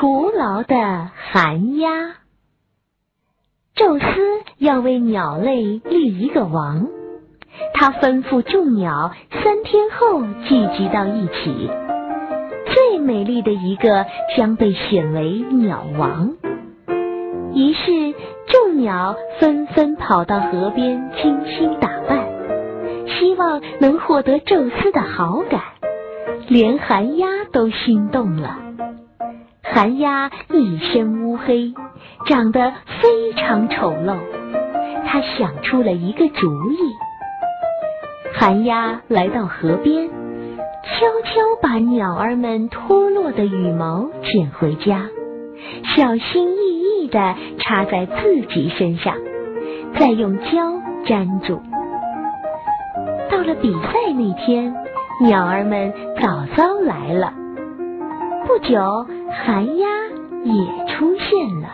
徒劳的寒鸦。宙斯要为鸟类立一个王，他吩咐众鸟三天后聚集到一起，最美丽的一个将被选为鸟王。于是众鸟纷纷跑到河边精心打扮，希望能获得宙斯的好感，连寒鸦都心动了。寒鸦一身乌黑，长得非常丑陋。他想出了一个主意。寒鸦来到河边，悄悄把鸟儿们脱落的羽毛捡回家，小心翼翼地插在自己身上，再用胶粘住。到了比赛那天，鸟儿们早早来了。不久。寒鸦也出现了，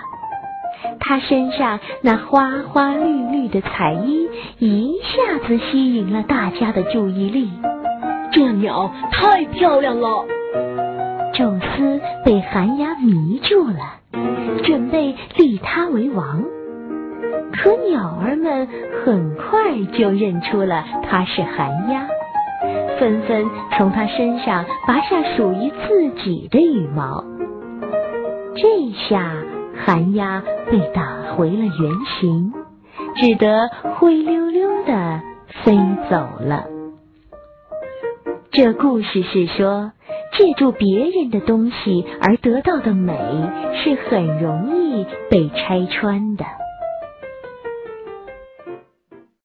它身上那花花绿绿的彩衣一下子吸引了大家的注意力。这鸟太漂亮了，宙斯被寒鸦迷住了，准备立它为王。可鸟儿们很快就认出了它是寒鸦，纷纷从它身上拔下属于自己的羽毛。这下寒鸦被打回了原形，只得灰溜溜的飞走了。这故事是说，借助别人的东西而得到的美是很容易被拆穿的。